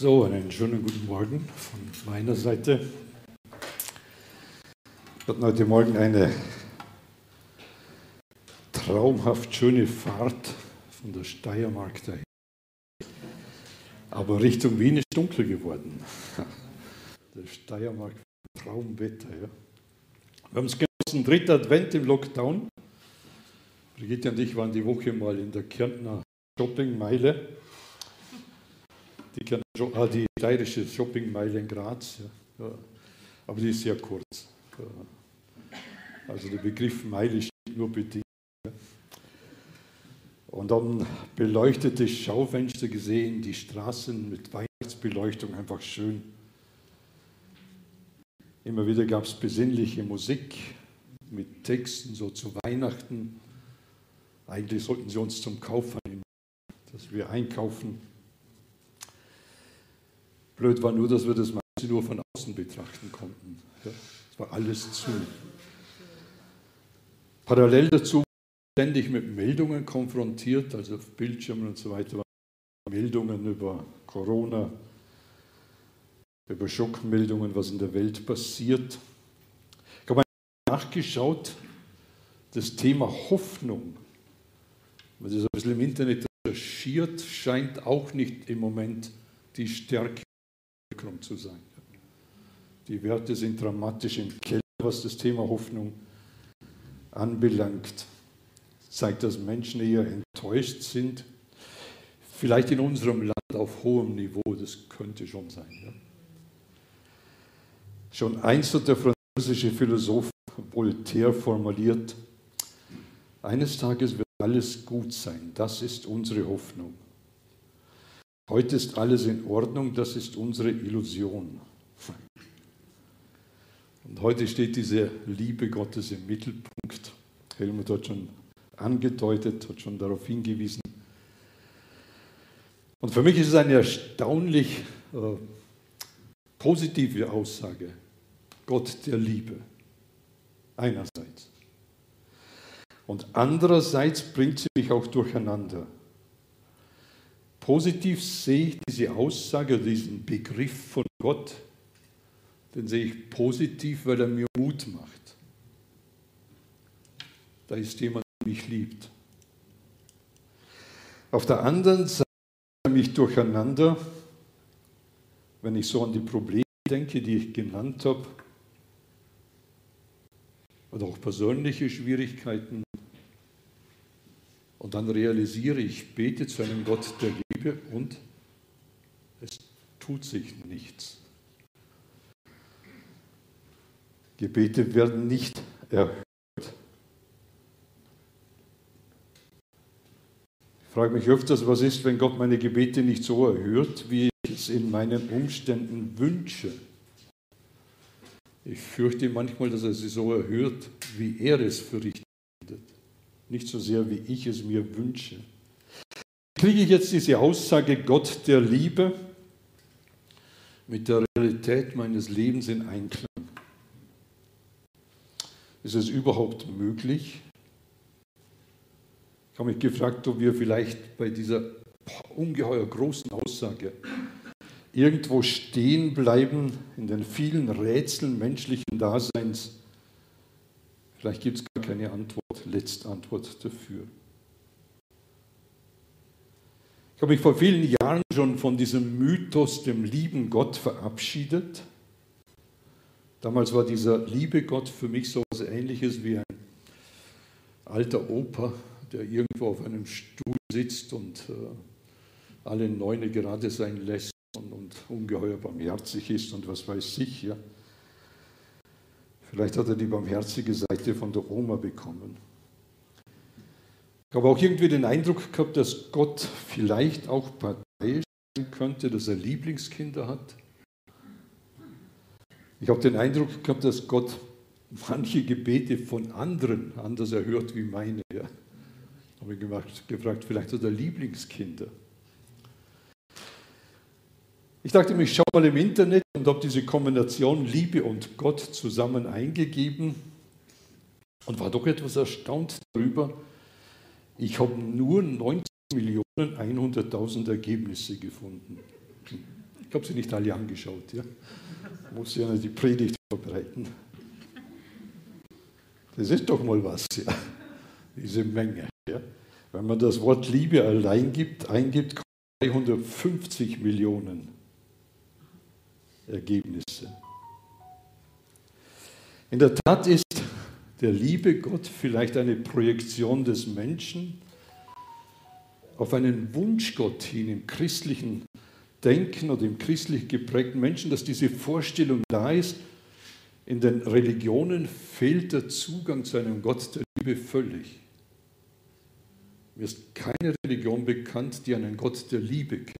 So, einen schönen guten Morgen von meiner Seite. Wir hatten heute Morgen eine traumhaft schöne Fahrt von der Steiermark dahin. Aber Richtung Wien ist dunkel geworden. Der Steiermark Traumwetter. Ja. Wir haben es genossen, dritter Advent im Lockdown. Brigitte und ich waren die Woche mal in der Kärntner Shoppingmeile. Die, ah, die steirische Shoppingmeile in Graz. Ja. Aber die ist sehr kurz. Also der Begriff Meile steht nur bedingt. Und dann beleuchtete Schaufenster gesehen, die Straßen mit Weihnachtsbeleuchtung einfach schön. Immer wieder gab es besinnliche Musik mit Texten so zu Weihnachten. Eigentlich sollten sie uns zum Kauf annehmen, dass wir einkaufen. Blöd war nur, dass wir das meiste nur von außen betrachten konnten. Es ja, war alles zu. Parallel dazu ständig mit Meldungen konfrontiert, also auf Bildschirmen und so weiter, Meldungen über Corona, über Schockmeldungen, was in der Welt passiert. Ich habe nachgeschaut, das Thema Hoffnung, man das ein bisschen im Internet recherchiert, scheint auch nicht im Moment die Stärke zu sein. Die Werte sind dramatisch im Keller, was das Thema Hoffnung anbelangt. Zeigt, dass Menschen eher enttäuscht sind. Vielleicht in unserem Land auf hohem Niveau, das könnte schon sein. Ja. Schon einst hat der französische Philosoph Voltaire formuliert, eines Tages wird alles gut sein, das ist unsere Hoffnung. Heute ist alles in Ordnung, das ist unsere Illusion. Und heute steht diese Liebe Gottes im Mittelpunkt. Helmut hat schon angedeutet, hat schon darauf hingewiesen. Und für mich ist es eine erstaunlich äh, positive Aussage. Gott der Liebe. Einerseits. Und andererseits bringt sie mich auch durcheinander. Positiv sehe ich diese Aussage, diesen Begriff von Gott, den sehe ich positiv, weil er mir Mut macht. Da ist jemand, der mich liebt. Auf der anderen Seite mich durcheinander, wenn ich so an die Probleme denke, die ich genannt habe, oder auch persönliche Schwierigkeiten. Und dann realisiere ich, bete zu einem Gott der Liebe und es tut sich nichts. Gebete werden nicht erhört. Ich frage mich öfters, was ist, wenn Gott meine Gebete nicht so erhört, wie ich es in meinen Umständen wünsche. Ich fürchte manchmal, dass er sie so erhört, wie er es für richtig findet. Nicht so sehr, wie ich es mir wünsche. Kriege ich jetzt diese Aussage Gott der Liebe mit der Realität meines Lebens in Einklang? Ist es überhaupt möglich? Ich habe mich gefragt, ob wir vielleicht bei dieser ungeheuer großen Aussage irgendwo stehen bleiben in den vielen Rätseln menschlichen Daseins. Vielleicht gibt es gar keine Antwort, Letztantwort dafür. Ich habe mich vor vielen Jahren schon von diesem Mythos, dem lieben Gott, verabschiedet. Damals war dieser liebe Gott für mich so etwas Ähnliches wie ein alter Opa, der irgendwo auf einem Stuhl sitzt und äh, alle Neune gerade sein lässt und, und ungeheuer barmherzig ist und was weiß ich. Ja. Vielleicht hat er die barmherzige Seite von der Oma bekommen. Ich habe auch irgendwie den Eindruck gehabt, dass Gott vielleicht auch parteiisch sein könnte, dass er Lieblingskinder hat. Ich habe den Eindruck gehabt, dass Gott manche Gebete von anderen anders erhört wie meine. Ja. Ich habe mich gefragt, vielleicht hat er Lieblingskinder. Ich dachte mir, ich schaue mal im Internet und habe diese Kombination Liebe und Gott zusammen eingegeben und war doch etwas erstaunt darüber. Ich habe nur 19.100.000 Ergebnisse gefunden. Ich habe sie nicht alle angeschaut. Ja. Ich muss ja die Predigt vorbereiten. Das ist doch mal was, ja. diese Menge. Ja. Wenn man das Wort Liebe allein gibt, eingibt, kommen 350 Millionen Ergebnisse. In der Tat ist der liebe Gott vielleicht eine Projektion des Menschen auf einen Wunschgott hin im christlichen Denken oder im christlich geprägten Menschen, dass diese Vorstellung da ist. In den Religionen fehlt der Zugang zu einem Gott der Liebe völlig. Mir ist keine Religion bekannt, die einen Gott der Liebe kennt.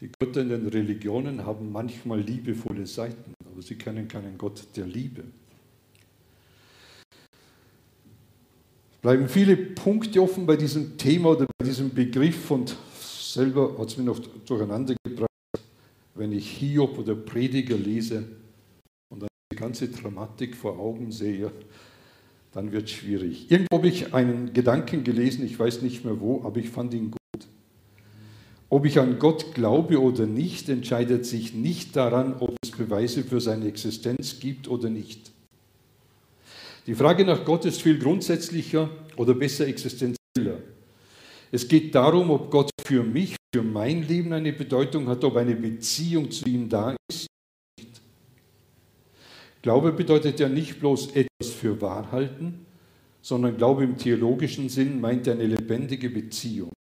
Die Götter in den Religionen haben manchmal liebevolle Seiten, aber sie kennen keinen Gott der Liebe. Bleiben viele Punkte offen bei diesem Thema oder bei diesem Begriff und selber hat es mir noch durcheinander gebracht, wenn ich Hiob oder Prediger lese und dann die ganze Dramatik vor Augen sehe, dann wird es schwierig. Irgendwo habe ich einen Gedanken gelesen, ich weiß nicht mehr wo, aber ich fand ihn gut. Ob ich an Gott glaube oder nicht, entscheidet sich nicht daran, ob es Beweise für seine Existenz gibt oder nicht. Die Frage nach Gott ist viel grundsätzlicher oder besser existenzieller. Es geht darum, ob Gott für mich, für mein Leben eine Bedeutung hat, ob eine Beziehung zu ihm da ist. Glaube bedeutet ja nicht bloß etwas für wahr halten, sondern Glaube im theologischen Sinn meint eine lebendige Beziehung.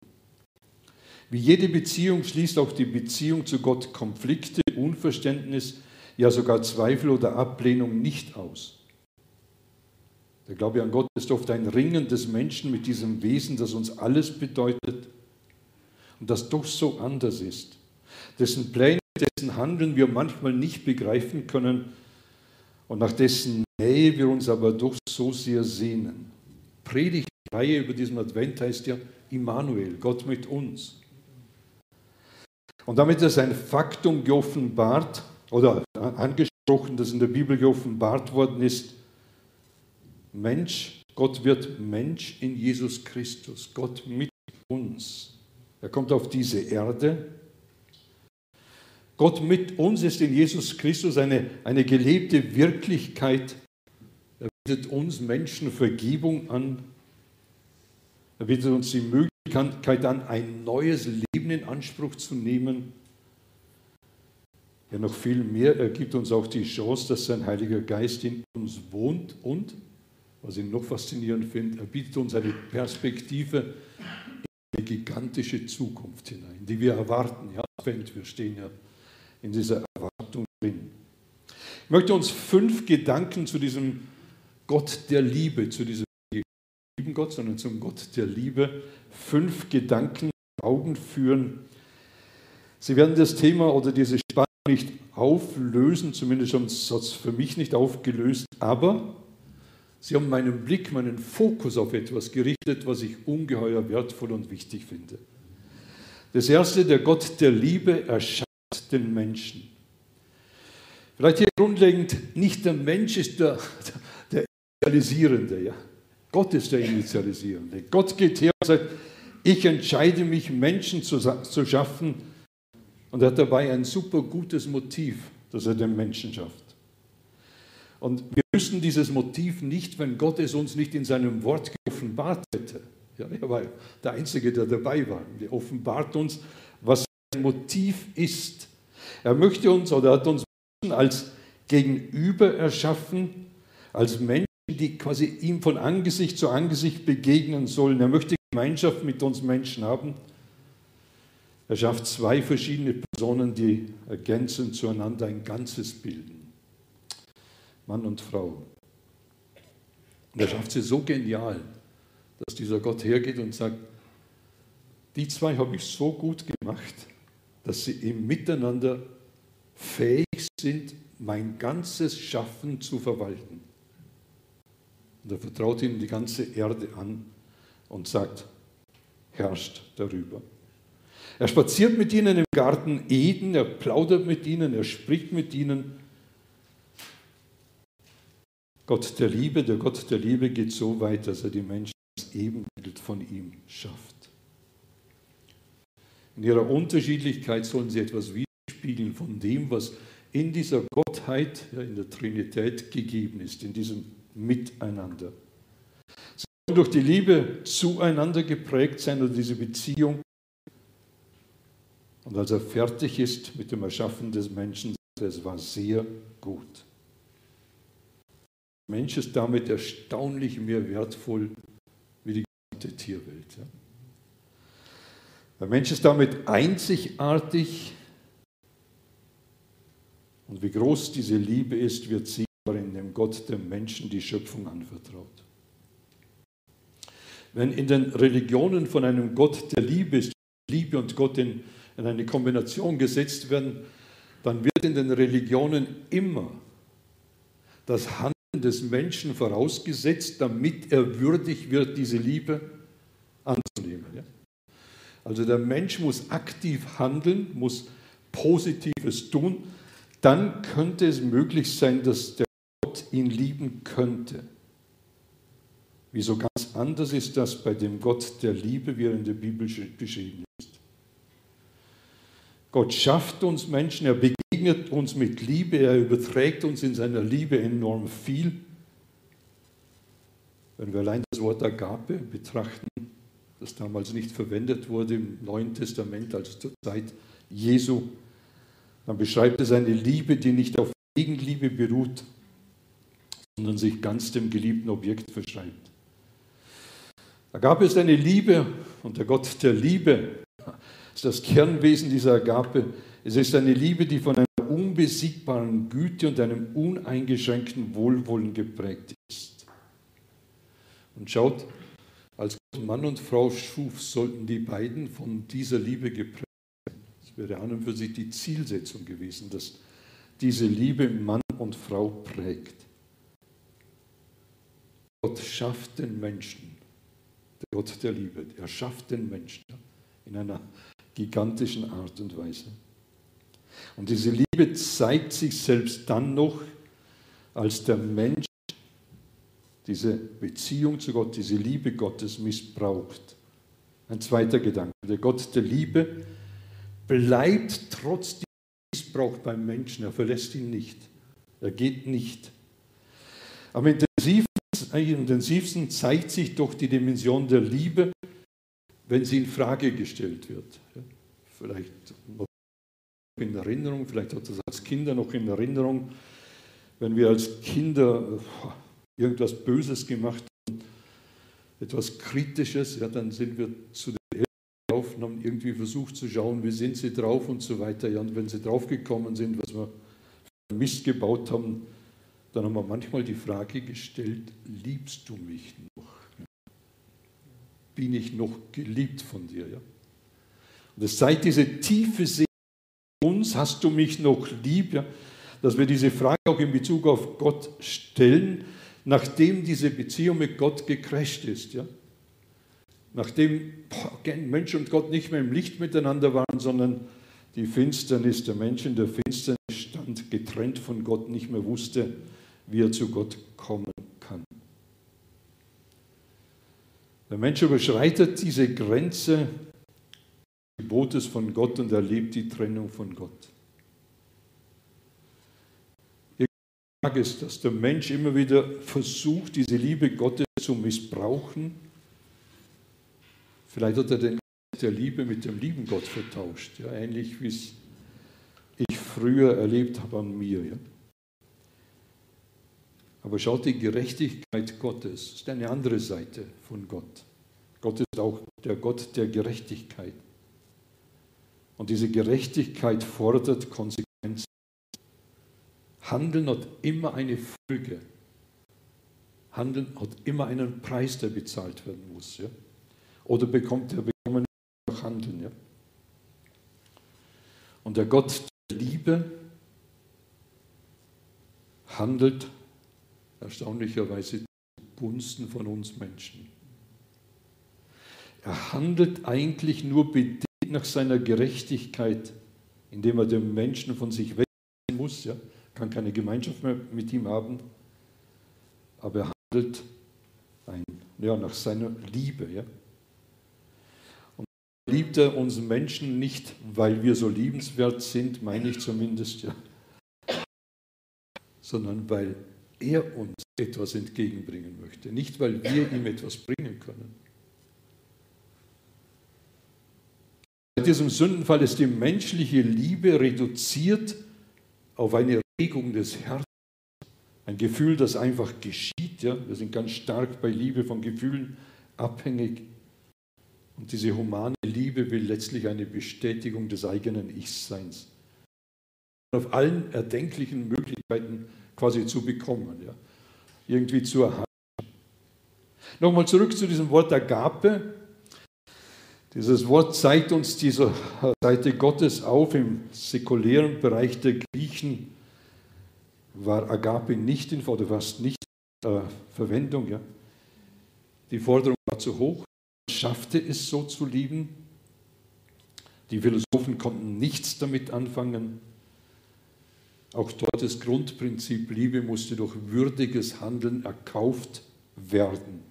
Wie jede Beziehung schließt auch die Beziehung zu Gott Konflikte, Unverständnis, ja sogar Zweifel oder Ablehnung nicht aus. Der Glaube an Gott ist oft ein Ringen des Menschen mit diesem Wesen, das uns alles bedeutet und das doch so anders ist, dessen Pläne, dessen Handeln wir manchmal nicht begreifen können und nach dessen Nähe wir uns aber doch so sehr sehnen. Predigtreihe über diesen Advent heißt ja Immanuel, Gott mit uns. Und damit ist ein Faktum geoffenbart oder angesprochen, das in der Bibel geoffenbart worden ist. Mensch, Gott wird Mensch in Jesus Christus, Gott mit uns. Er kommt auf diese Erde. Gott mit uns ist in Jesus Christus eine, eine gelebte Wirklichkeit. Er bietet uns Menschen Vergebung an. Er bietet uns die Möglichkeit, an, ein neues Leben in Anspruch zu nehmen. Ja, noch viel mehr, er gibt uns auch die Chance, dass sein Heiliger Geist in uns wohnt und, was ich noch faszinierend finde, er bietet uns eine Perspektive in eine gigantische Zukunft hinein, die wir erwarten. Ja, wir stehen ja in dieser Erwartung drin. Ich möchte uns fünf Gedanken zu diesem Gott der Liebe, zu diesem lieben Gott, sondern zum Gott der Liebe fünf Gedanken Augen führen. Sie werden das Thema oder diese Spannung nicht auflösen, zumindest hat es für mich nicht aufgelöst, aber Sie haben meinen Blick, meinen Fokus auf etwas gerichtet, was ich ungeheuer wertvoll und wichtig finde. Das erste, der Gott der Liebe erschafft den Menschen. Vielleicht hier grundlegend, nicht der Mensch ist der, der Idealisierende, ja. Gott ist der Initialisierende. Gott geht her und sagt, ich entscheide mich, Menschen zu, zu schaffen. Und er hat dabei ein super gutes Motiv, dass er den Menschen schafft. Und wir müssen dieses Motiv nicht, wenn Gott es uns nicht in seinem Wort geoffenbart hätte. Ja, er war der Einzige, der dabei war. Er offenbart uns, was sein Motiv ist. Er möchte uns oder hat uns als Gegenüber erschaffen, als Menschen, die quasi ihm von Angesicht zu Angesicht begegnen sollen. Er möchte Gemeinschaft mit uns Menschen haben. Er schafft zwei verschiedene Personen, die ergänzend zueinander ein Ganzes bilden. Mann und Frau. Und er schafft sie so genial, dass dieser Gott hergeht und sagt, die zwei habe ich so gut gemacht, dass sie im Miteinander fähig sind, mein ganzes Schaffen zu verwalten. Und er vertraut ihnen die ganze Erde an und sagt, herrscht darüber. Er spaziert mit ihnen im Garten Eden, er plaudert mit ihnen, er spricht mit ihnen. Gott der Liebe, der Gott der Liebe geht so weit, dass er die Menschen als Ebenbild von ihm schafft. In ihrer Unterschiedlichkeit sollen sie etwas widerspiegeln von dem, was in dieser Gottheit, in der Trinität gegeben ist, in diesem Miteinander. Sie sollen durch die Liebe zueinander geprägt sein oder diese Beziehung. Und als er fertig ist mit dem Erschaffen des Menschen, es war sehr gut. Mensch ist damit erstaunlich mehr wertvoll wie die gesamte Tierwelt. Ja. Der Mensch ist damit einzigartig. Und wie groß diese Liebe ist, wird sichtbar, indem Gott dem Menschen die Schöpfung anvertraut. Wenn in den Religionen von einem Gott der Liebe ist, Liebe und Gott in, in eine Kombination gesetzt werden, dann wird in den Religionen immer das Handeln des Menschen vorausgesetzt, damit er würdig wird, diese Liebe anzunehmen. Also der Mensch muss aktiv handeln, muss Positives tun. Dann könnte es möglich sein, dass der Gott ihn lieben könnte. Wieso ganz anders ist das bei dem Gott der Liebe, wie er in der Bibel beschrieben ist. Gott schafft uns Menschen, er begegnet uns mit Liebe, er überträgt uns in seiner Liebe enorm viel. Wenn wir allein das Wort Agape betrachten, das damals nicht verwendet wurde im Neuen Testament, also zur Zeit Jesu. Dann beschreibt es eine Liebe, die nicht auf Gegenliebe beruht, sondern sich ganz dem geliebten Objekt verschreibt. Da gab es eine Liebe und der Gott der Liebe ist das Kernwesen dieser Agape. Es ist eine Liebe, die von einer unbesiegbaren Güte und einem uneingeschränkten Wohlwollen geprägt ist. Und schaut, als Mann und Frau schuf, sollten die beiden von dieser Liebe geprägt sein. Das wäre an und für sich die Zielsetzung gewesen, dass diese Liebe Mann und Frau prägt. Gott schafft den Menschen, der Gott der Liebe, er schafft den Menschen in einer gigantischen Art und Weise. Und diese Liebe zeigt sich selbst dann noch, als der Mensch diese Beziehung zu Gott, diese Liebe Gottes missbraucht. Ein zweiter Gedanke. Der Gott der Liebe bleibt trotz diesem Missbrauch beim Menschen. Er verlässt ihn nicht. Er geht nicht. Am intensivsten zeigt sich doch die Dimension der Liebe, wenn sie in Frage gestellt wird. Vielleicht noch in Erinnerung, vielleicht hat das als Kinder noch in Erinnerung, wenn wir als Kinder irgendwas Böses gemacht haben, etwas Kritisches, ja, dann sind wir zu den Eltern gelaufen und haben irgendwie versucht zu schauen, wie sind sie drauf und so weiter. Ja, und wenn sie draufgekommen sind, was wir für Mist gebaut haben, dann haben wir manchmal die Frage gestellt, liebst du mich noch? Bin ich noch geliebt von dir? Ja? Und es zeigt diese tiefe Seele uns, hast du mich noch lieb? Ja? Dass wir diese Frage auch in Bezug auf Gott stellen, nachdem diese Beziehung mit Gott gecrasht ist. Ja? Nachdem boah, Mensch und Gott nicht mehr im Licht miteinander waren, sondern die Finsternis, der Mensch in der Finsternis stand, getrennt von Gott, nicht mehr wusste, wie er zu Gott kommen kann. Der Mensch überschreitet diese Grenze des Gebotes von Gott und erlebt die Trennung von Gott. ist, dass der Mensch immer wieder versucht, diese Liebe Gottes zu missbrauchen. Vielleicht hat er den der Liebe mit dem lieben Gott vertauscht, ja, ähnlich wie es ich früher erlebt habe an mir. Ja. Aber schaut, die Gerechtigkeit Gottes ist eine andere Seite von Gott. Gott ist auch der Gott der Gerechtigkeit. Und diese Gerechtigkeit fordert Konsequenzen. Handeln hat immer eine Folge. Handeln hat immer einen Preis, der bezahlt werden muss. Ja? Oder bekommt er bekommen durch Handeln. Ja? Und der Gott der Liebe handelt erstaunlicherweise zugunsten von uns Menschen. Er handelt eigentlich nur bedingt nach seiner Gerechtigkeit, indem er den Menschen von sich wegnehmen muss. Ja? kann keine Gemeinschaft mehr mit ihm haben, aber er handelt ein, ja, nach seiner Liebe. Ja. Und liebt er uns Menschen nicht, weil wir so liebenswert sind, meine ich zumindest, ja, sondern weil er uns etwas entgegenbringen möchte, nicht weil wir ihm etwas bringen können. Bei diesem Sündenfall ist die menschliche Liebe reduziert auf eine Regung des Herzens, ein Gefühl, das einfach geschieht. Ja? Wir sind ganz stark bei Liebe von Gefühlen abhängig. Und diese humane Liebe will letztlich eine Bestätigung des eigenen Ich-Seins. Auf allen erdenklichen Möglichkeiten quasi zu bekommen, ja? irgendwie zu erhalten. Nochmal zurück zu diesem Wort Agape. Dieses Wort zeigt uns diese Seite Gottes auf. Im säkulären Bereich der Griechen war Agape nicht in oder fast nicht äh, Verwendung. Ja? Die Forderung war zu hoch schaffte es so zu lieben. Die Philosophen konnten nichts damit anfangen. Auch dort das Grundprinzip Liebe musste durch würdiges Handeln erkauft werden.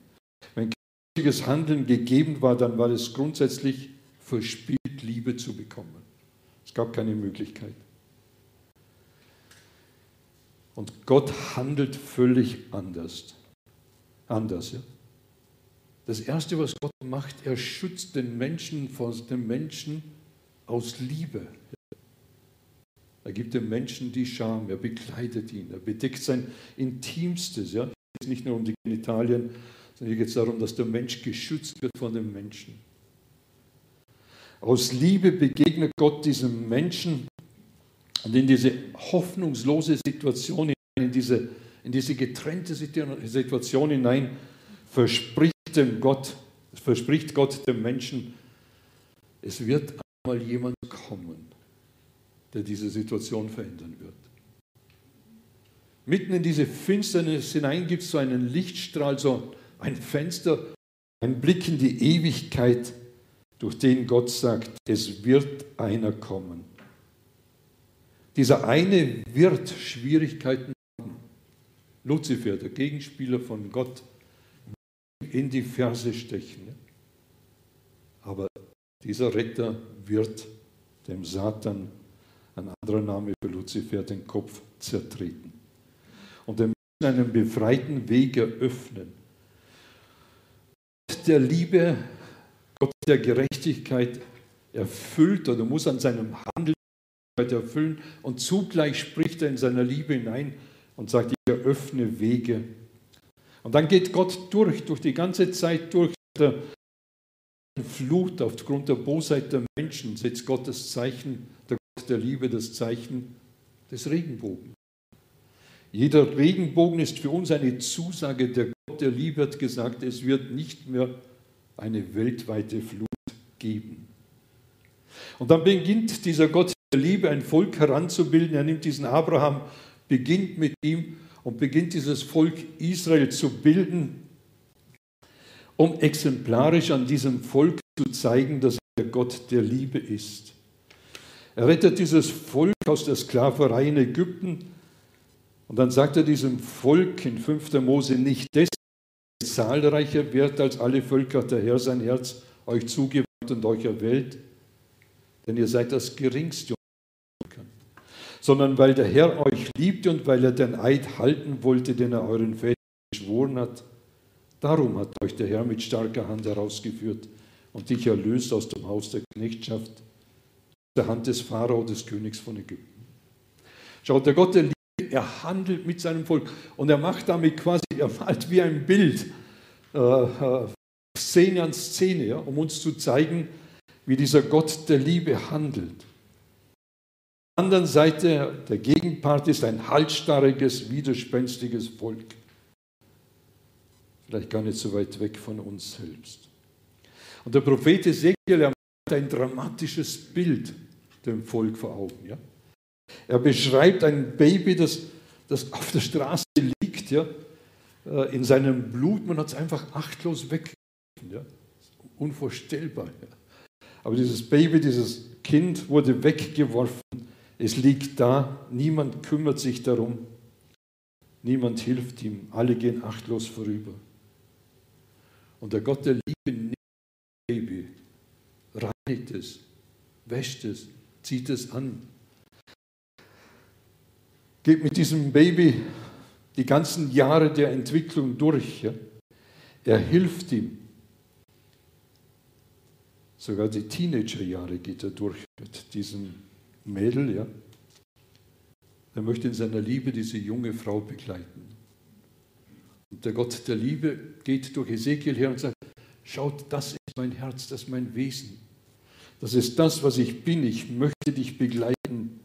Wenn würdiges Handeln gegeben war, dann war es grundsätzlich verspielt, Liebe zu bekommen. Es gab keine Möglichkeit. Und Gott handelt völlig anders. Anders, ja. Das Erste, was Gott macht, er schützt den Menschen vor dem Menschen aus Liebe. Er gibt dem Menschen die Scham, er bekleidet ihn, er bedeckt sein Intimstes. Ja? Es geht nicht nur um die Genitalien, sondern hier geht es darum, dass der Mensch geschützt wird von dem Menschen. Aus Liebe begegnet Gott diesem Menschen und in diese hoffnungslose Situation, in diese, in diese getrennte Situation hinein, verspricht dem Gott, verspricht Gott dem Menschen, es wird einmal jemand kommen, der diese Situation verändern wird. Mitten in diese Finsternis hinein gibt es so einen Lichtstrahl, so ein Fenster, ein Blick in die Ewigkeit, durch den Gott sagt, es wird einer kommen. Dieser eine wird Schwierigkeiten haben. Luzifer, der Gegenspieler von Gott, in die Ferse stechen. Aber dieser Retter wird dem Satan, ein anderer Name für Luzifer, den Kopf zertreten. Und er muss einen befreiten Weg eröffnen. Gott der Liebe, Gott der Gerechtigkeit erfüllt oder muss an seinem Handeln erfüllen und zugleich spricht er in seiner Liebe hinein und sagt, ich eröffne Wege und dann geht Gott durch, durch die ganze Zeit durch der Flut aufgrund der Bosheit der Menschen, setzt Gott das Zeichen, der der Liebe, das Zeichen des Regenbogens. Jeder Regenbogen ist für uns eine Zusage. Der Gott der Liebe hat gesagt, es wird nicht mehr eine weltweite Flut geben. Und dann beginnt dieser Gott der Liebe ein Volk heranzubilden. Er nimmt diesen Abraham, beginnt mit ihm und beginnt dieses Volk Israel zu bilden, um exemplarisch an diesem Volk zu zeigen, dass er Gott der Liebe ist. Er rettet dieses Volk aus der Sklaverei in Ägypten und dann sagt er diesem Volk in 5. Mose nicht deswegen zahlreicher wird als alle Völker der Herr sein Herz euch zugewandt und euch erwählt, denn ihr seid das geringste sondern weil der Herr euch liebte und weil er den Eid halten wollte, den er euren Vätern geschworen hat. Darum hat euch der Herr mit starker Hand herausgeführt und dich erlöst aus dem Haus der Knechtschaft, der Hand des Pharao, des Königs von Ägypten. Schaut, der Gott der Liebe, er handelt mit seinem Volk und er macht damit quasi, er malt wie ein Bild, äh, äh, Szene an Szene, ja, um uns zu zeigen, wie dieser Gott der Liebe handelt anderen Seite, der Gegenpart ist ein halsstarriges, widerspenstiges Volk. Vielleicht gar nicht so weit weg von uns selbst. Und der Prophet Ezekiel, er ein dramatisches Bild dem Volk vor Augen. Ja? Er beschreibt ein Baby, das, das auf der Straße liegt, ja? Äh, in seinem Blut. Man hat es einfach achtlos weggeworfen. Ja? Unvorstellbar. Ja? Aber dieses Baby, dieses Kind wurde weggeworfen es liegt da, niemand kümmert sich darum, niemand hilft ihm, alle gehen achtlos vorüber. Und der Gott der Liebe reinigt es, wäscht es, zieht es an. Geht mit diesem Baby die ganzen Jahre der Entwicklung durch. Ja? Er hilft ihm. Sogar die Teenagerjahre geht er durch mit diesem Mädel. Ja? Er möchte in seiner Liebe diese junge Frau begleiten. Und der Gott der Liebe geht durch Ezekiel her und sagt, schaut, das ist mein Herz, das ist mein Wesen. Das ist das, was ich bin. Ich möchte dich begleiten.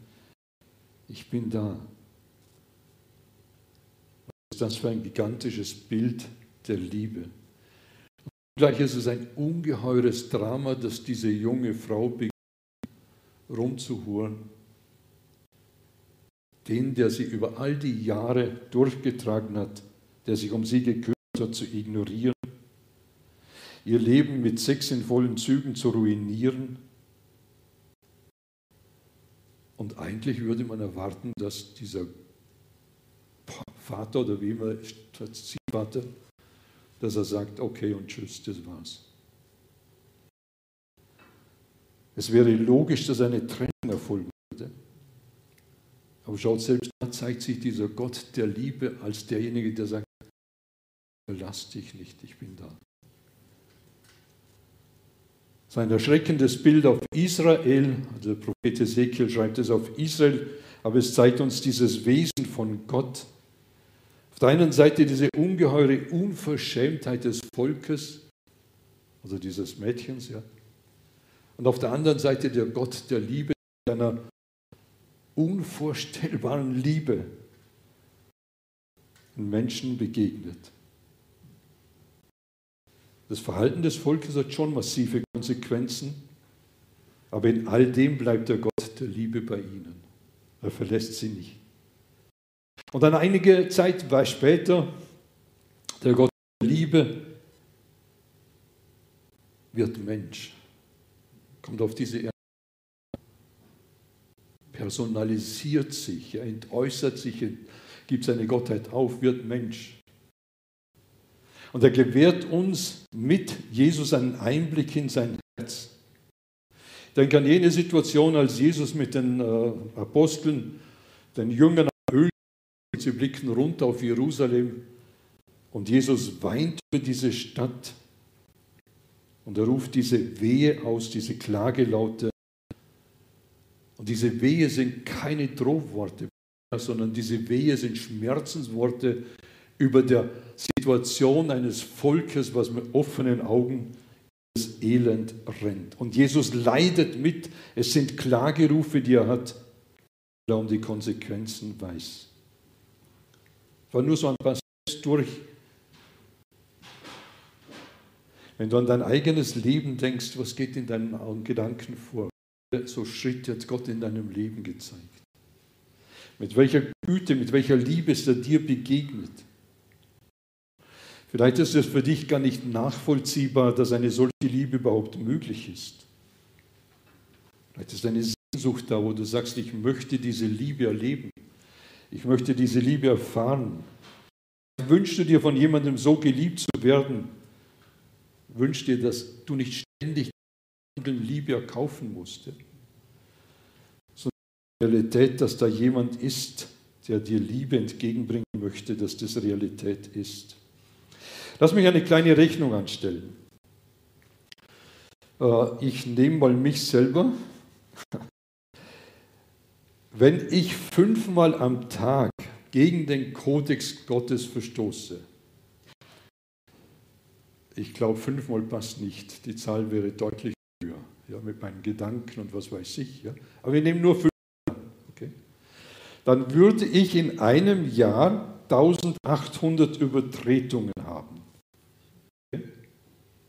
Ich bin da. Was ist das für ein gigantisches Bild der Liebe? Gleich ist es ein ungeheures Drama, dass diese junge Frau beginnt, rumzuhuren. Den, der sie über all die Jahre durchgetragen hat, der sich um sie gekümmert hat, zu ignorieren, ihr Leben mit Sex in vollen Zügen zu ruinieren. Und eigentlich würde man erwarten, dass dieser Vater oder wie immer, Ziehvater, dass er sagt, okay und tschüss, das war's. Es wäre logisch, dass eine Trennung erfolgen würde. Aber schaut, selbst da zeigt sich dieser Gott der Liebe als derjenige, der sagt, verlass dich nicht, ich bin da. Sein erschreckendes Bild auf Israel, also der Prophet Ezekiel schreibt es auf Israel, aber es zeigt uns dieses Wesen von Gott. Auf der einen Seite diese ungeheure Unverschämtheit des Volkes, also dieses Mädchens, ja. Und auf der anderen Seite der Gott der Liebe, einer unvorstellbaren Liebe Menschen begegnet. Das Verhalten des Volkes hat schon massive Konsequenzen, aber in all dem bleibt der Gott der Liebe bei ihnen. Er verlässt sie nicht. Und dann einige Zeit später, der Gott der Liebe wird Mensch, kommt auf diese Erde, personalisiert sich, er entäußert sich, gibt seine Gottheit auf, wird Mensch. Und er gewährt uns mit Jesus einen Einblick in sein Herz. Denke an jene Situation, als Jesus mit den äh, Aposteln, den Jüngern Öl, sie blicken runter auf Jerusalem und Jesus weint über diese Stadt und er ruft diese Wehe aus, diese Klagelaute. Und diese Wehe sind keine Drohworte, sondern diese Wehe sind Schmerzensworte über der Situation eines Volkes, was mit offenen Augen das Elend rennt. Und Jesus leidet mit. Es sind Klagerufe, die er hat, weil er um die Konsequenzen weiß. War nur so ein paar durch. Wenn du an dein eigenes Leben denkst, was geht in deinen Gedanken vor? So Schritte hat Gott in deinem Leben gezeigt. Mit welcher Güte, mit welcher Liebe ist er dir begegnet? Vielleicht ist es für dich gar nicht nachvollziehbar, dass eine solche Liebe überhaupt möglich ist. Vielleicht ist eine Sehnsucht da, wo du sagst, ich möchte diese Liebe erleben. Ich möchte diese Liebe erfahren. Wünschst du dir von jemandem so geliebt zu werden? Wünschst dir, dass du nicht ständig Liebe erkaufen musst? Sondern die Realität, dass da jemand ist, der dir Liebe entgegenbringen möchte, dass das Realität ist. Lass mich eine kleine Rechnung anstellen. Äh, ich nehme mal mich selber. Wenn ich fünfmal am Tag gegen den Kodex Gottes verstoße, ich glaube, fünfmal passt nicht. Die Zahl wäre deutlich höher, ja, mit meinen Gedanken und was weiß ich. Ja. Aber wir nehmen nur fünf. Okay. Dann würde ich in einem Jahr 1800 Übertretungen haben.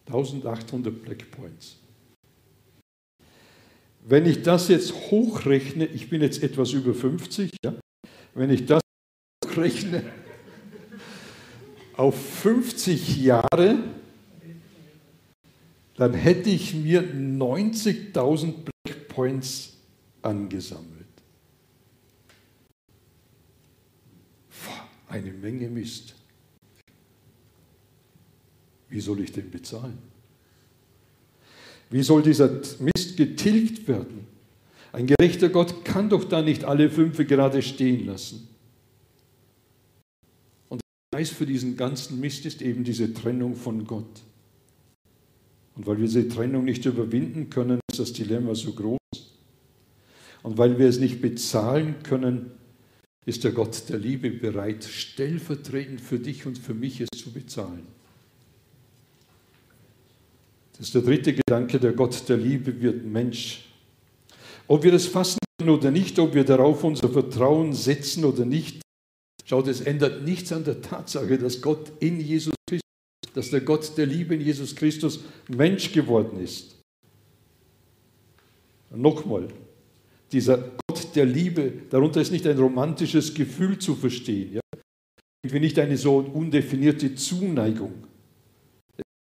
1800 Blackpoints. Wenn ich das jetzt hochrechne, ich bin jetzt etwas über 50, ja, wenn ich das hochrechne auf 50 Jahre, dann hätte ich mir 90.000 Blackpoints angesammelt. Eine Menge Mist. Wie soll ich den bezahlen? Wie soll dieser Mist getilgt werden? Ein gerechter Gott kann doch da nicht alle fünf gerade stehen lassen. Und der Preis für diesen ganzen Mist ist eben diese Trennung von Gott. Und weil wir diese Trennung nicht überwinden können, ist das Dilemma so groß. Und weil wir es nicht bezahlen können, ist der Gott der Liebe bereit, stellvertretend für dich und für mich es zu bezahlen. Das ist der dritte Gedanke, der Gott der Liebe wird Mensch. Ob wir das fassen können oder nicht, ob wir darauf unser Vertrauen setzen oder nicht, schaut, es ändert nichts an der Tatsache, dass Gott in Jesus Christus, dass der Gott der Liebe in Jesus Christus Mensch geworden ist. Nochmal, dieser Gott der Liebe, darunter ist nicht ein romantisches Gefühl zu verstehen, ja? irgendwie nicht eine so undefinierte Zuneigung,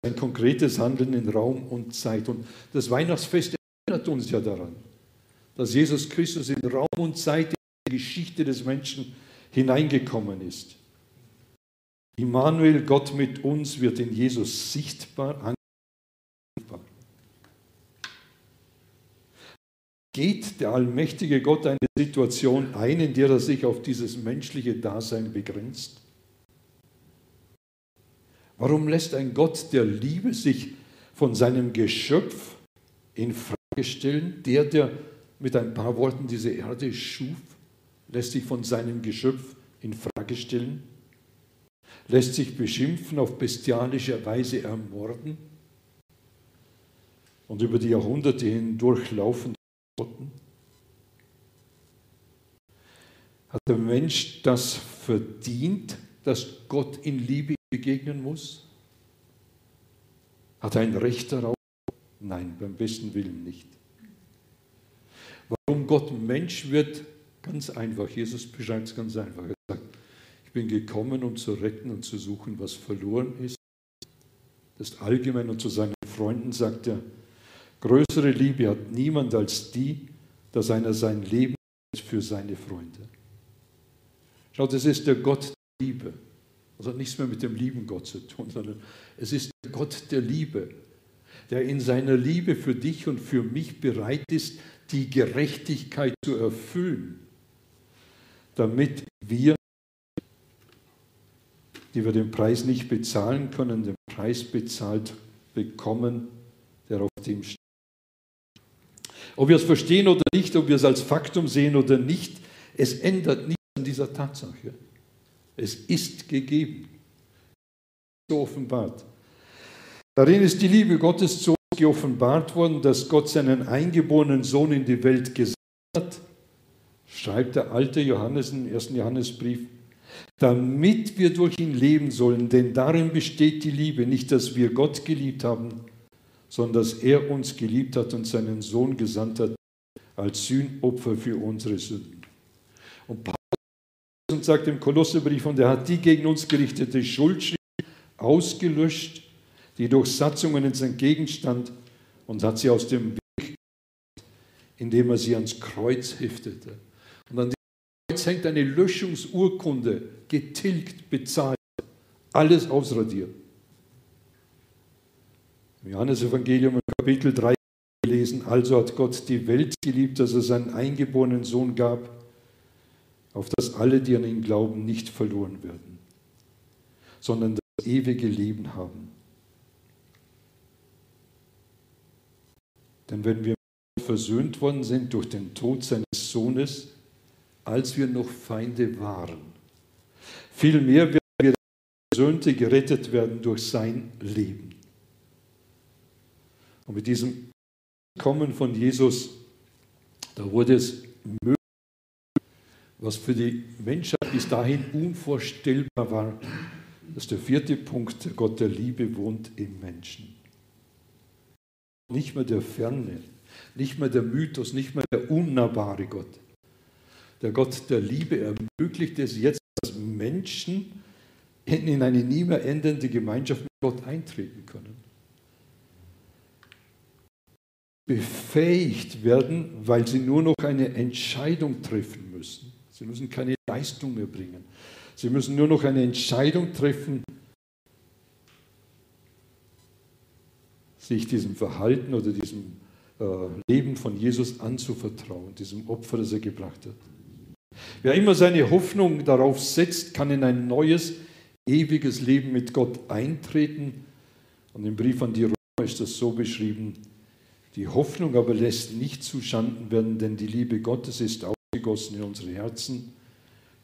ein konkretes Handeln in Raum und Zeit. Und das Weihnachtsfest erinnert uns ja daran, dass Jesus Christus in Raum und Zeit in die Geschichte des Menschen hineingekommen ist. Immanuel, Gott mit uns, wird in Jesus sichtbar, Geht der allmächtige Gott eine Situation ein, in der er sich auf dieses menschliche Dasein begrenzt? Warum lässt ein Gott der Liebe sich von seinem Geschöpf in Frage stellen? Der, der mit ein paar Worten diese Erde schuf, lässt sich von seinem Geschöpf in Frage stellen? Lässt sich beschimpfen, auf bestialische Weise ermorden? Und über die Jahrhunderte hindurch laufen hat der Mensch das verdient, dass Gott in Liebe begegnen muss? Hat er ein Recht darauf? Nein, beim besten Willen nicht. Warum Gott Mensch wird? Ganz einfach. Jesus beschreibt es ganz einfach. Er sagt, ich bin gekommen, um zu retten und zu suchen, was verloren ist. Das ist allgemein und zu seinen Freunden sagt er, größere Liebe hat niemand als die, dass einer sein Leben für seine Freunde. Schaut, es ist der Gott der Liebe. Das hat nichts mehr mit dem lieben Gott zu tun, sondern es ist der Gott der Liebe, der in seiner Liebe für dich und für mich bereit ist, die Gerechtigkeit zu erfüllen, damit wir, die wir den Preis nicht bezahlen können, den Preis bezahlt bekommen, der auf dem steht. Ob wir es verstehen oder nicht, ob wir es als Faktum sehen oder nicht, es ändert nichts an dieser Tatsache. Es ist gegeben. So offenbart. Darin ist die Liebe Gottes so geoffenbart worden, dass Gott seinen eingeborenen Sohn in die Welt gesandt hat, schreibt der alte Johannes im ersten Johannesbrief, damit wir durch ihn leben sollen, denn darin besteht die Liebe, nicht, dass wir Gott geliebt haben, sondern dass er uns geliebt hat und seinen Sohn gesandt hat als Sühnopfer für unsere Sünden. Und Paulus und sagt im Kolosserbrief, und er hat die gegen uns gerichtete Schuldschrift ausgelöscht, die durch Satzungen in sein Gegenstand und hat sie aus dem Weg, indem er sie ans Kreuz heftete. Und an dem Kreuz hängt eine Löschungsurkunde, getilgt, bezahlt, alles ausradiert. Im Johannesevangelium Kapitel 3 gelesen, also hat Gott die Welt geliebt, dass er seinen eingeborenen Sohn gab, auf dass alle, die an ihn glauben, nicht verloren werden, sondern das ewige Leben haben. Denn wenn wir versöhnt worden sind durch den Tod seines Sohnes, als wir noch Feinde waren, vielmehr werden wir Versöhnte gerettet werden durch sein Leben. Und mit diesem Kommen von Jesus, da wurde es möglich, was für die Menschheit bis dahin unvorstellbar war, dass der vierte Punkt, Gott der Liebe wohnt im Menschen. Nicht mehr der Ferne, nicht mehr der Mythos, nicht mehr der unnahbare Gott. Der Gott der Liebe ermöglicht es jetzt, dass Menschen in eine nie mehr endende Gemeinschaft mit Gott eintreten können befähigt werden, weil sie nur noch eine Entscheidung treffen müssen. Sie müssen keine Leistung mehr bringen. Sie müssen nur noch eine Entscheidung treffen, sich diesem Verhalten oder diesem äh, Leben von Jesus anzuvertrauen, diesem Opfer, das er gebracht hat. Wer immer seine Hoffnung darauf setzt, kann in ein neues, ewiges Leben mit Gott eintreten. Und im Brief an die Römer ist das so beschrieben, die Hoffnung aber lässt nicht zuschanden werden, denn die Liebe Gottes ist ausgegossen in unsere Herzen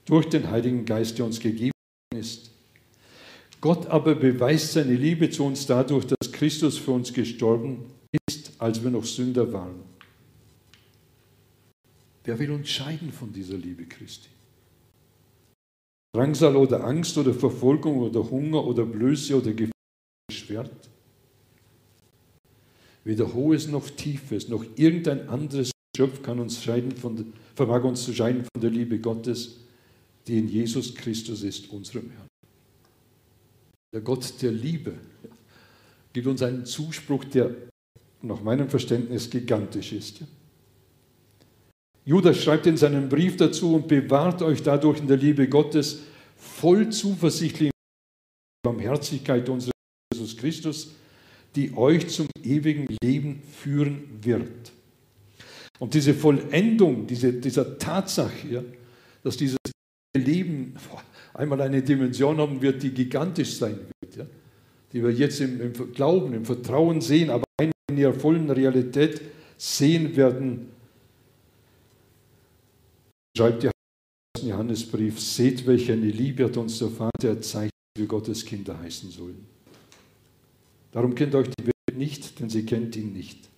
durch den Heiligen Geist, der uns gegeben ist. Gott aber beweist seine Liebe zu uns dadurch, dass Christus für uns gestorben ist, als wir noch Sünder waren. Wer will uns scheiden von dieser Liebe Christi? Drangsal oder Angst oder Verfolgung oder Hunger oder Blöße oder Gefahr Schwert? Weder Hohes noch Tiefes, noch irgendein anderes Geschöpf kann uns scheiden von, vermag uns zu scheiden von der Liebe Gottes, die in Jesus Christus ist, unserem Herrn. Der Gott der Liebe gibt uns einen Zuspruch, der nach meinem Verständnis gigantisch ist. Judas schreibt in seinem Brief dazu und bewahrt euch dadurch in der Liebe Gottes voll zuversichtlich Barmherzigkeit unseres Jesus Christus, die euch zum ewigen Leben führen wird. Und diese Vollendung diese, dieser Tatsache, ja, dass dieses Leben einmal eine Dimension haben wird, die gigantisch sein wird, ja, die wir jetzt im, im Glauben, im Vertrauen sehen, aber in ihrer vollen Realität sehen werden, schreibt der Johannesbrief, seht, welche eine Liebe hat uns der Vater erzeigt, wie Gottes Kinder heißen sollen. Darum kennt euch die Welt nicht, denn sie kennt ihn nicht.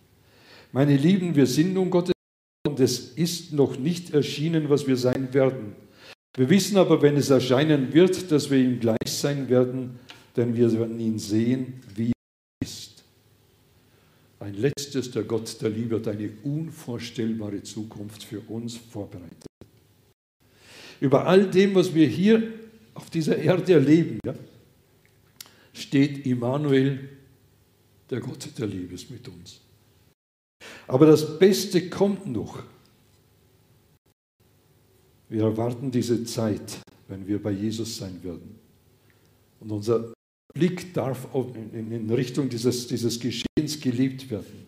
Meine Lieben, wir sind nun Gottes und es ist noch nicht erschienen, was wir sein werden. Wir wissen aber, wenn es erscheinen wird, dass wir ihm gleich sein werden, denn wir werden ihn sehen, wie er ist. Ein letztes, der Gott der Liebe hat eine unvorstellbare Zukunft für uns vorbereitet. Über all dem, was wir hier auf dieser Erde erleben, ja, steht Immanuel, der Gott der Liebe ist mit uns. Aber das Beste kommt noch. Wir erwarten diese Zeit, wenn wir bei Jesus sein werden. Und unser Blick darf in Richtung dieses, dieses Geschehens gelebt werden.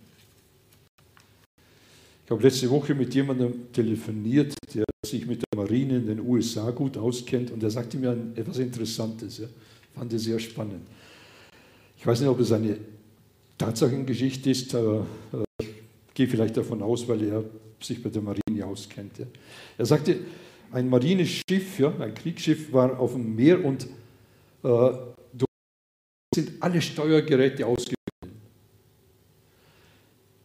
Ich habe letzte Woche mit jemandem telefoniert, der sich mit der Marine in den USA gut auskennt und er sagte mir etwas Interessantes. Ja. Fand ich sehr spannend. Ich weiß nicht, ob es eine Tatsachengeschichte ist, aber äh, ich gehe vielleicht davon aus, weil er sich bei der Marine auskennt. Ja. Er sagte, ein Marineschiff, ja, ein Kriegsschiff war auf dem Meer und äh, sind alle Steuergeräte ausgefallen.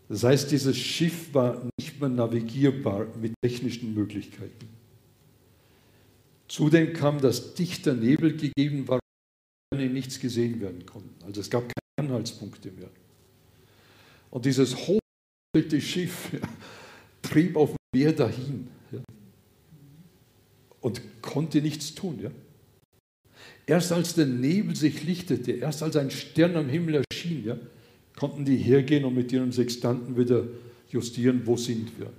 Das heißt, dieses Schiff war nicht mehr navigierbar mit technischen Möglichkeiten. Zudem kam, dass dichter Nebel gegeben war, und nichts gesehen werden konnten. Also es gab keine Anhaltspunkte mehr. Und dieses hochgestellte Schiff ja, trieb auf dem Meer dahin. Ja und konnte nichts tun. Ja? Erst als der Nebel sich lichtete, erst als ein Stern am Himmel erschien, ja, konnten die hergehen und mit ihren Sextanten wieder justieren, wo sind wir.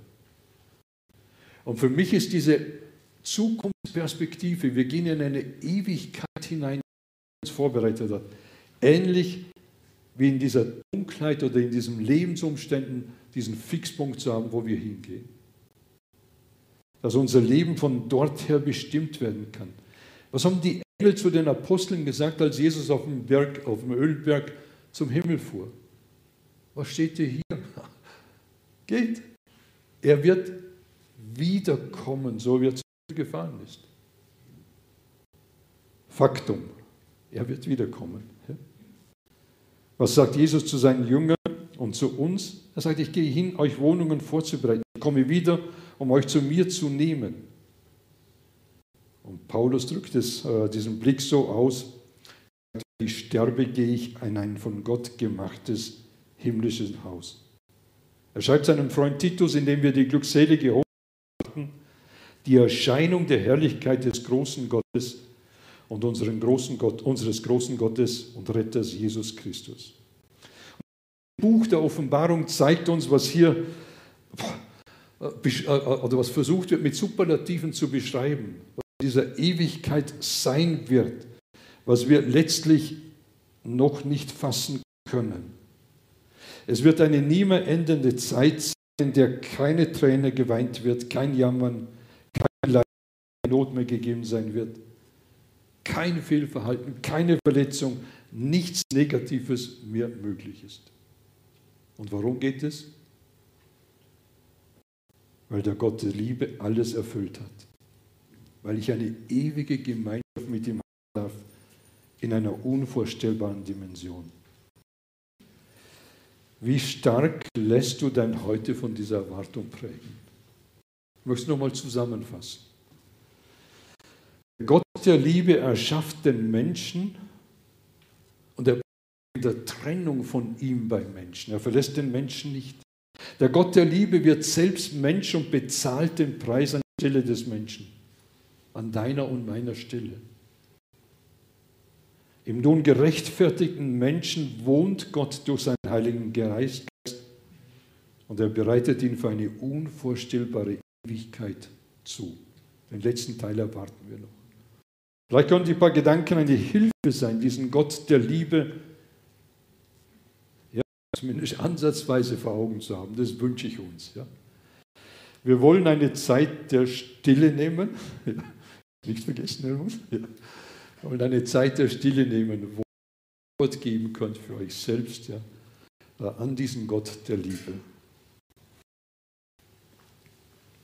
Und für mich ist diese Zukunftsperspektive, wir gehen in eine Ewigkeit hinein, die uns vorbereitet hat, ähnlich wie in dieser Dunkelheit oder in diesen Lebensumständen diesen Fixpunkt zu haben, wo wir hingehen dass unser Leben von dort her bestimmt werden kann. Was haben die Engel zu den Aposteln gesagt, als Jesus auf dem Berg, auf dem Ölberg zum Himmel fuhr? Was steht hier? Geht. Er wird wiederkommen, so wie er zu gefahren ist. Faktum. Er wird wiederkommen. Was sagt Jesus zu seinen Jüngern und zu uns? Er sagt, ich gehe hin, euch Wohnungen vorzubereiten. Ich komme wieder um euch zu mir zu nehmen. Und Paulus drückt es, äh, diesen Blick so aus, ich sterbe, gehe ich in ein von Gott gemachtes himmlisches Haus. Er schreibt seinem Freund Titus, indem wir die glückselige Hoffnung die Erscheinung der Herrlichkeit des großen Gottes und unseren großen Gott, unseres großen Gottes und Retters Jesus Christus. Buch der Offenbarung zeigt uns, was hier äh, äh, oder was versucht wird mit Superlativen zu beschreiben, was in dieser Ewigkeit sein wird, was wir letztlich noch nicht fassen können. Es wird eine nie mehr endende Zeit sein, in der keine Träne geweint wird, kein Jammern, kein Leid, keine Not mehr gegeben sein wird, kein Fehlverhalten, keine Verletzung, nichts Negatives mehr möglich ist. Und warum geht es? Weil der Gott der Liebe alles erfüllt hat. Weil ich eine ewige Gemeinschaft mit ihm haben darf in einer unvorstellbaren Dimension. Wie stark lässt du dein Heute von dieser Erwartung prägen? Ich möchte es nochmal zusammenfassen. Gott der Liebe erschafft den Menschen der Trennung von ihm beim Menschen. Er verlässt den Menschen nicht. Der Gott der Liebe wird selbst Mensch und bezahlt den Preis an der Stelle des Menschen, an deiner und meiner Stelle. Im nun gerechtfertigten Menschen wohnt Gott durch seinen Heiligen Geist und er bereitet ihn für eine unvorstellbare Ewigkeit zu. Den letzten Teil erwarten wir noch. Vielleicht können die paar Gedanken eine Hilfe sein, diesen Gott der Liebe ja, zumindest ansatzweise vor Augen zu haben. Das wünsche ich uns. Ja. Wir wollen eine Zeit der Stille nehmen. Nicht vergessen, Helmut. Ja und eine Zeit der Stille nehmen, wo ihr Gott geben könnt für euch selbst, ja, an diesen Gott der Liebe.